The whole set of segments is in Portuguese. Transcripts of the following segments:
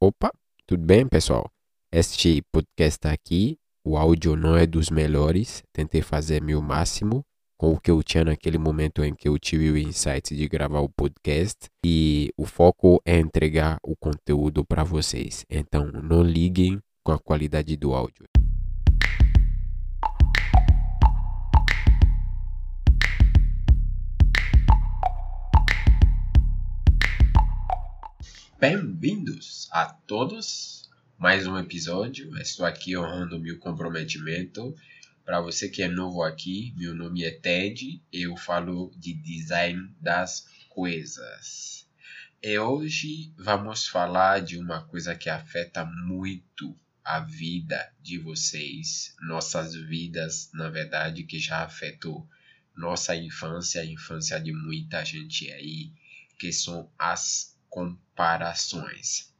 Opa, tudo bem, pessoal? Este podcast aqui, o áudio não é dos melhores. Tentei fazer meu máximo com o que eu tinha naquele momento em que eu tive o insight de gravar o podcast e o foco é entregar o conteúdo para vocês. Então, não liguem com a qualidade do áudio. Bem-vindos a todos. Mais um episódio. Estou aqui honrando meu comprometimento. Para você que é novo aqui, meu nome é Ted. Eu falo de design das coisas. E hoje vamos falar de uma coisa que afeta muito a vida de vocês, nossas vidas, na verdade, que já afetou nossa infância, a infância de muita gente aí, que são as comparações.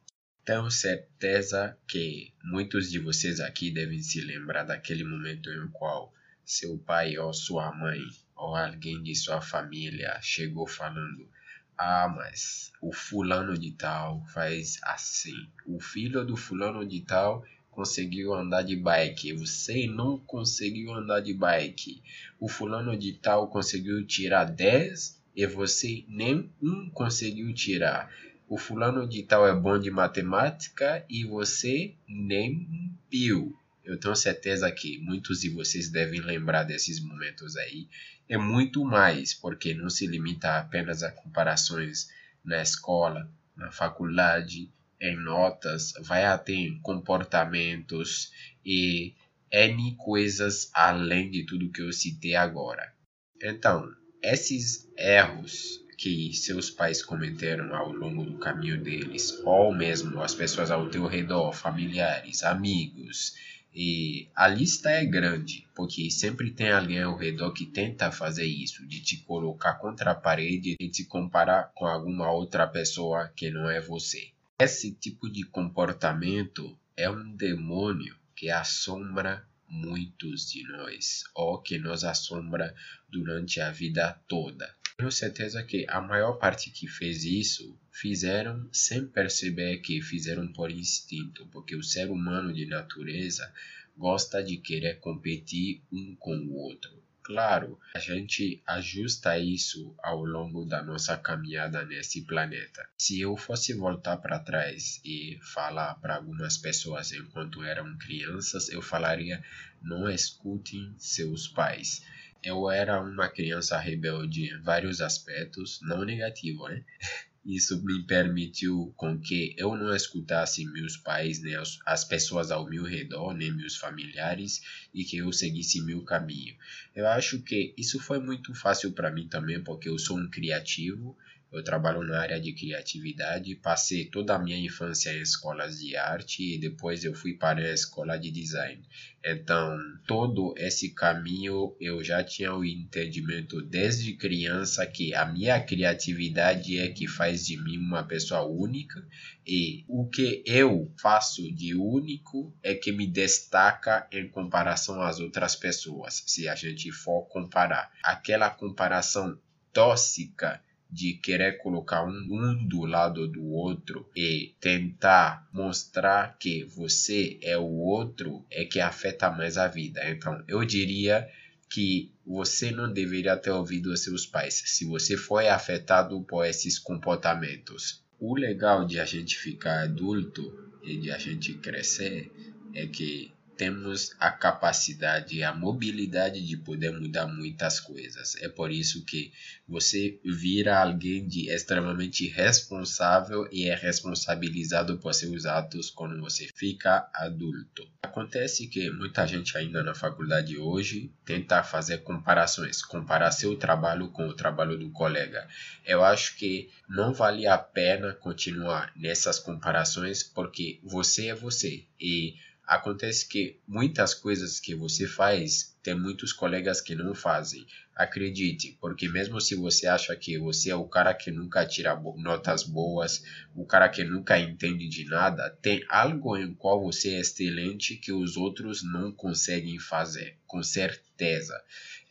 Tenho certeza que muitos de vocês aqui devem se lembrar daquele momento em qual seu pai ou sua mãe ou alguém de sua família chegou falando: Ah, mas o fulano de tal faz assim. O filho do fulano de tal conseguiu andar de bike, você não conseguiu andar de bike. O fulano de tal conseguiu tirar 10 e você nem um conseguiu tirar. O fulano de tal é bom de matemática e você nem viu. Eu tenho certeza que muitos de vocês devem lembrar desses momentos aí. É muito mais, porque não se limita apenas a comparações na escola, na faculdade, em notas, vai até em comportamentos e N coisas além de tudo que eu citei agora. Então, esses erros que seus pais cometeram ao longo do caminho deles, ou mesmo as pessoas ao teu redor, familiares, amigos, e a lista é grande, porque sempre tem alguém ao redor que tenta fazer isso, de te colocar contra a parede e te comparar com alguma outra pessoa que não é você. Esse tipo de comportamento é um demônio que assombra muitos de nós, ou que nos assombra durante a vida toda. Tenho certeza que a maior parte que fez isso fizeram sem perceber que fizeram por instinto, porque o ser humano de natureza gosta de querer competir um com o outro. Claro, a gente ajusta isso ao longo da nossa caminhada nesse planeta. Se eu fosse voltar para trás e falar para algumas pessoas enquanto eram crianças, eu falaria: não escutem seus pais. Eu era uma criança rebelde em vários aspectos, não negativo, né? Isso me permitiu com que eu não escutasse meus pais, nem as pessoas ao meu redor, nem meus familiares, e que eu seguisse meu caminho. Eu acho que isso foi muito fácil para mim também, porque eu sou um criativo, eu trabalho na área de criatividade, passei toda a minha infância em escolas de arte e depois eu fui para a escola de design. Então, todo esse caminho eu já tinha o entendimento desde criança que a minha criatividade é que faz de mim uma pessoa única e o que eu faço de único é que me destaca em comparação às outras pessoas, se a gente for comparar. Aquela comparação tóxica de querer colocar um, do lado do outro e tentar mostrar que você é o outro é que afeta mais a vida. Então, eu diria que você não deveria ter ouvido seus pais se você foi afetado por esses comportamentos. O legal de a gente ficar adulto e de a gente crescer é que temos a capacidade, a mobilidade de poder mudar muitas coisas. É por isso que você vira alguém de extremamente responsável e é responsabilizado por seus atos quando você fica adulto. Acontece que muita gente ainda na faculdade hoje tenta fazer comparações, comparar seu trabalho com o trabalho do colega. Eu acho que não vale a pena continuar nessas comparações porque você é você e Acontece que muitas coisas que você faz, tem muitos colegas que não fazem. Acredite, porque mesmo se você acha que você é o cara que nunca tira notas boas, o cara que nunca entende de nada, tem algo em qual você é excelente que os outros não conseguem fazer, com certeza.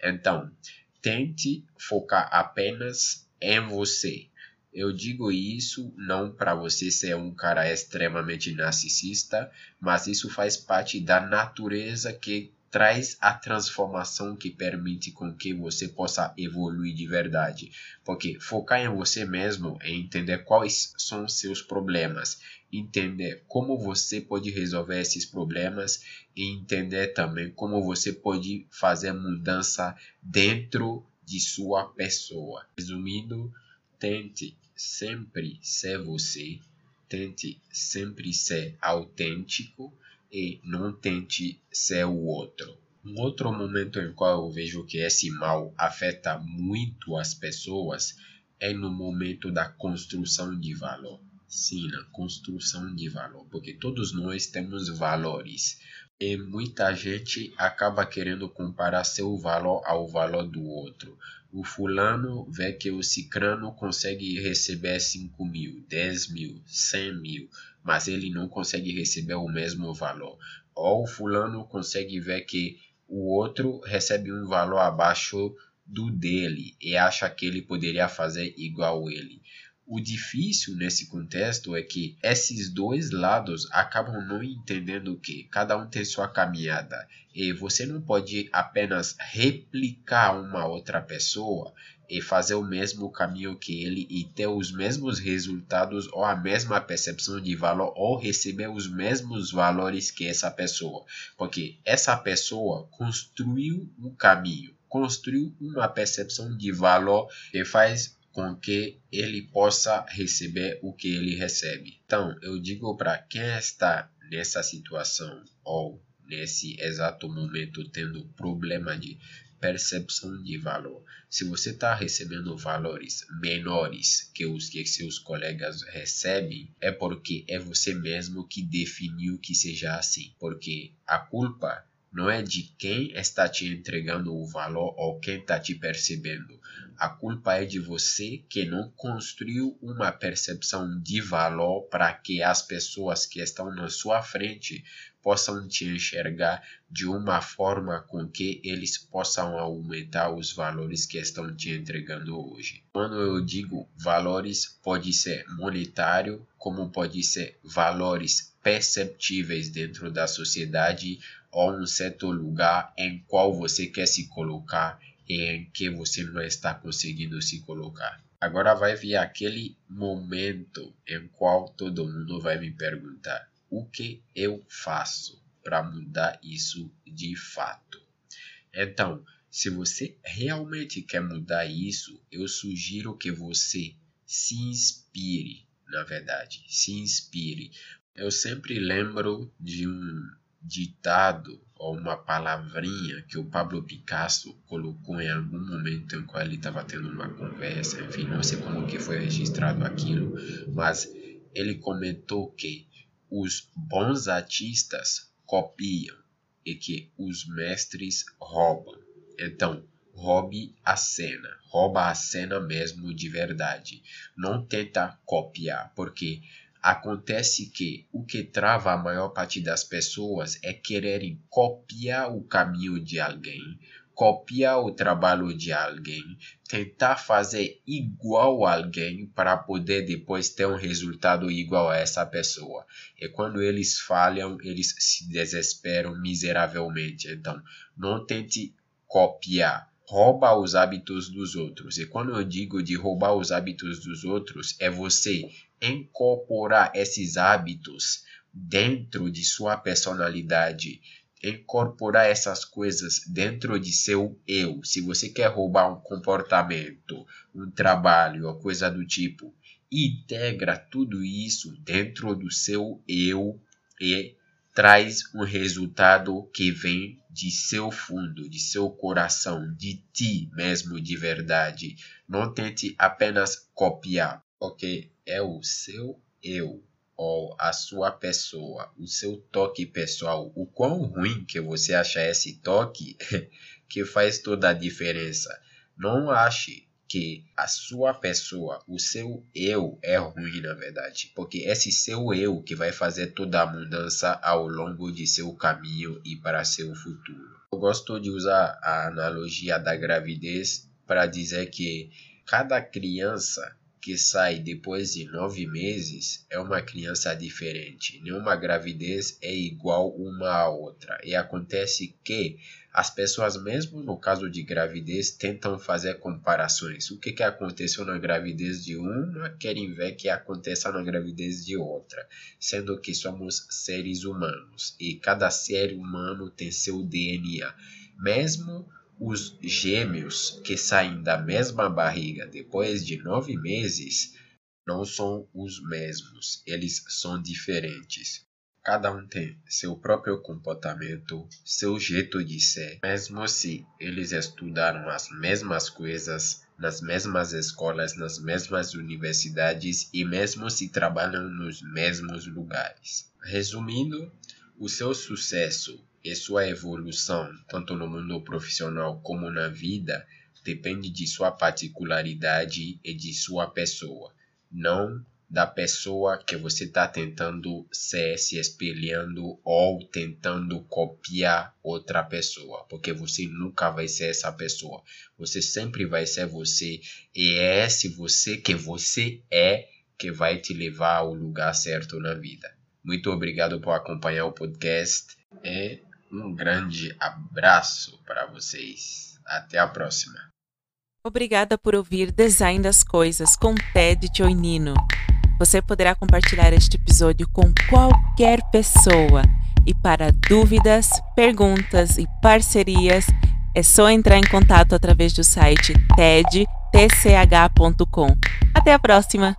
Então, tente focar apenas em você. Eu digo isso não para você ser um cara extremamente narcisista, mas isso faz parte da natureza que traz a transformação que permite com que você possa evoluir de verdade. Porque focar em você mesmo é entender quais são seus problemas, entender como você pode resolver esses problemas e entender também como você pode fazer mudança dentro de sua pessoa. Resumindo, tente sempre ser você, tente sempre ser autêntico e não tente ser o outro. Um outro momento em qual eu vejo que esse mal afeta muito as pessoas é no momento da construção de valor. Sim, na construção de valor, porque todos nós temos valores. E muita gente acaba querendo comparar seu valor ao valor do outro. O fulano vê que o cicrano consegue receber 5 mil, 10 mil, 100 mil, mas ele não consegue receber o mesmo valor. Ou o fulano consegue ver que o outro recebe um valor abaixo do dele e acha que ele poderia fazer igual ele. O difícil nesse contexto é que esses dois lados acabam não entendendo que cada um tem sua caminhada. E você não pode apenas replicar uma outra pessoa e fazer o mesmo caminho que ele e ter os mesmos resultados ou a mesma percepção de valor ou receber os mesmos valores que essa pessoa, porque essa pessoa construiu um caminho, construiu uma percepção de valor que faz com que ele possa receber o que ele recebe. Então, eu digo para quem está nessa situação ou nesse exato momento tendo problema de percepção de valor. Se você está recebendo valores menores que os que seus colegas recebem, é porque é você mesmo que definiu que seja assim. Porque a culpa não é de quem está te entregando o valor ou quem está te percebendo. A culpa é de você que não construiu uma percepção de valor para que as pessoas que estão na sua frente possam te enxergar de uma forma com que eles possam aumentar os valores que estão te entregando hoje. Quando eu digo valores, pode ser monetário, como pode ser valores perceptíveis dentro da sociedade ou um certo lugar em qual você quer se colocar e em que você não está conseguindo se colocar. Agora vai vir aquele momento em qual todo mundo vai me perguntar: o que eu faço para mudar isso de fato? Então, se você realmente quer mudar isso, eu sugiro que você se inspire, na verdade, se inspire. Eu sempre lembro de um ditado ou uma palavrinha que o Pablo Picasso colocou em algum momento em qual ele estava tendo uma conversa, enfim, não sei como que foi registrado aquilo, mas ele comentou que os bons artistas copiam e que os mestres roubam. Então, roube a cena, rouba a cena mesmo de verdade. Não tenta copiar, porque Acontece que o que trava a maior parte das pessoas é quererem copiar o caminho de alguém, copiar o trabalho de alguém, tentar fazer igual a alguém para poder depois ter um resultado igual a essa pessoa. E quando eles falham, eles se desesperam miseravelmente. Então, não tente copiar rouba os hábitos dos outros. E quando eu digo de roubar os hábitos dos outros, é você incorporar esses hábitos dentro de sua personalidade, incorporar essas coisas dentro de seu eu. Se você quer roubar um comportamento, um trabalho coisa do tipo, integra tudo isso dentro do seu eu e traz um resultado que vem de seu fundo, de seu coração, de ti mesmo de verdade. Não tente apenas copiar, porque é o seu eu ou a sua pessoa, o seu toque pessoal. O quão ruim que você acha esse toque que faz toda a diferença. Não ache que a sua pessoa, o seu eu é ruim na verdade, porque esse seu eu que vai fazer toda a mudança ao longo de seu caminho e para seu futuro. Eu gosto de usar a analogia da gravidez para dizer que cada criança que sai depois de nove meses é uma criança diferente. Nenhuma gravidez é igual uma à outra. E acontece que as pessoas, mesmo no caso de gravidez, tentam fazer comparações. O que, que aconteceu na gravidez de uma, querem ver que aconteça na gravidez de outra, sendo que somos seres humanos e cada ser humano tem seu DNA. Mesmo os gêmeos que saem da mesma barriga depois de nove meses não são os mesmos, eles são diferentes. Cada um tem seu próprio comportamento, seu jeito de ser, mesmo se eles estudaram as mesmas coisas nas mesmas escolas, nas mesmas universidades e mesmo se trabalham nos mesmos lugares. Resumindo, o seu sucesso e sua evolução, tanto no mundo profissional como na vida, depende de sua particularidade e de sua pessoa, não da pessoa que você está tentando ser, se espelhando ou tentando copiar outra pessoa, porque você nunca vai ser essa pessoa. Você sempre vai ser você e é esse você que você é que vai te levar ao lugar certo na vida. Muito obrigado por acompanhar o podcast e um grande abraço para vocês. Até a próxima. Obrigada por ouvir Design das Coisas com Ted Choinino. Você poderá compartilhar este episódio com qualquer pessoa. E para dúvidas, perguntas e parcerias, é só entrar em contato através do site tedtch.com. Até a próxima!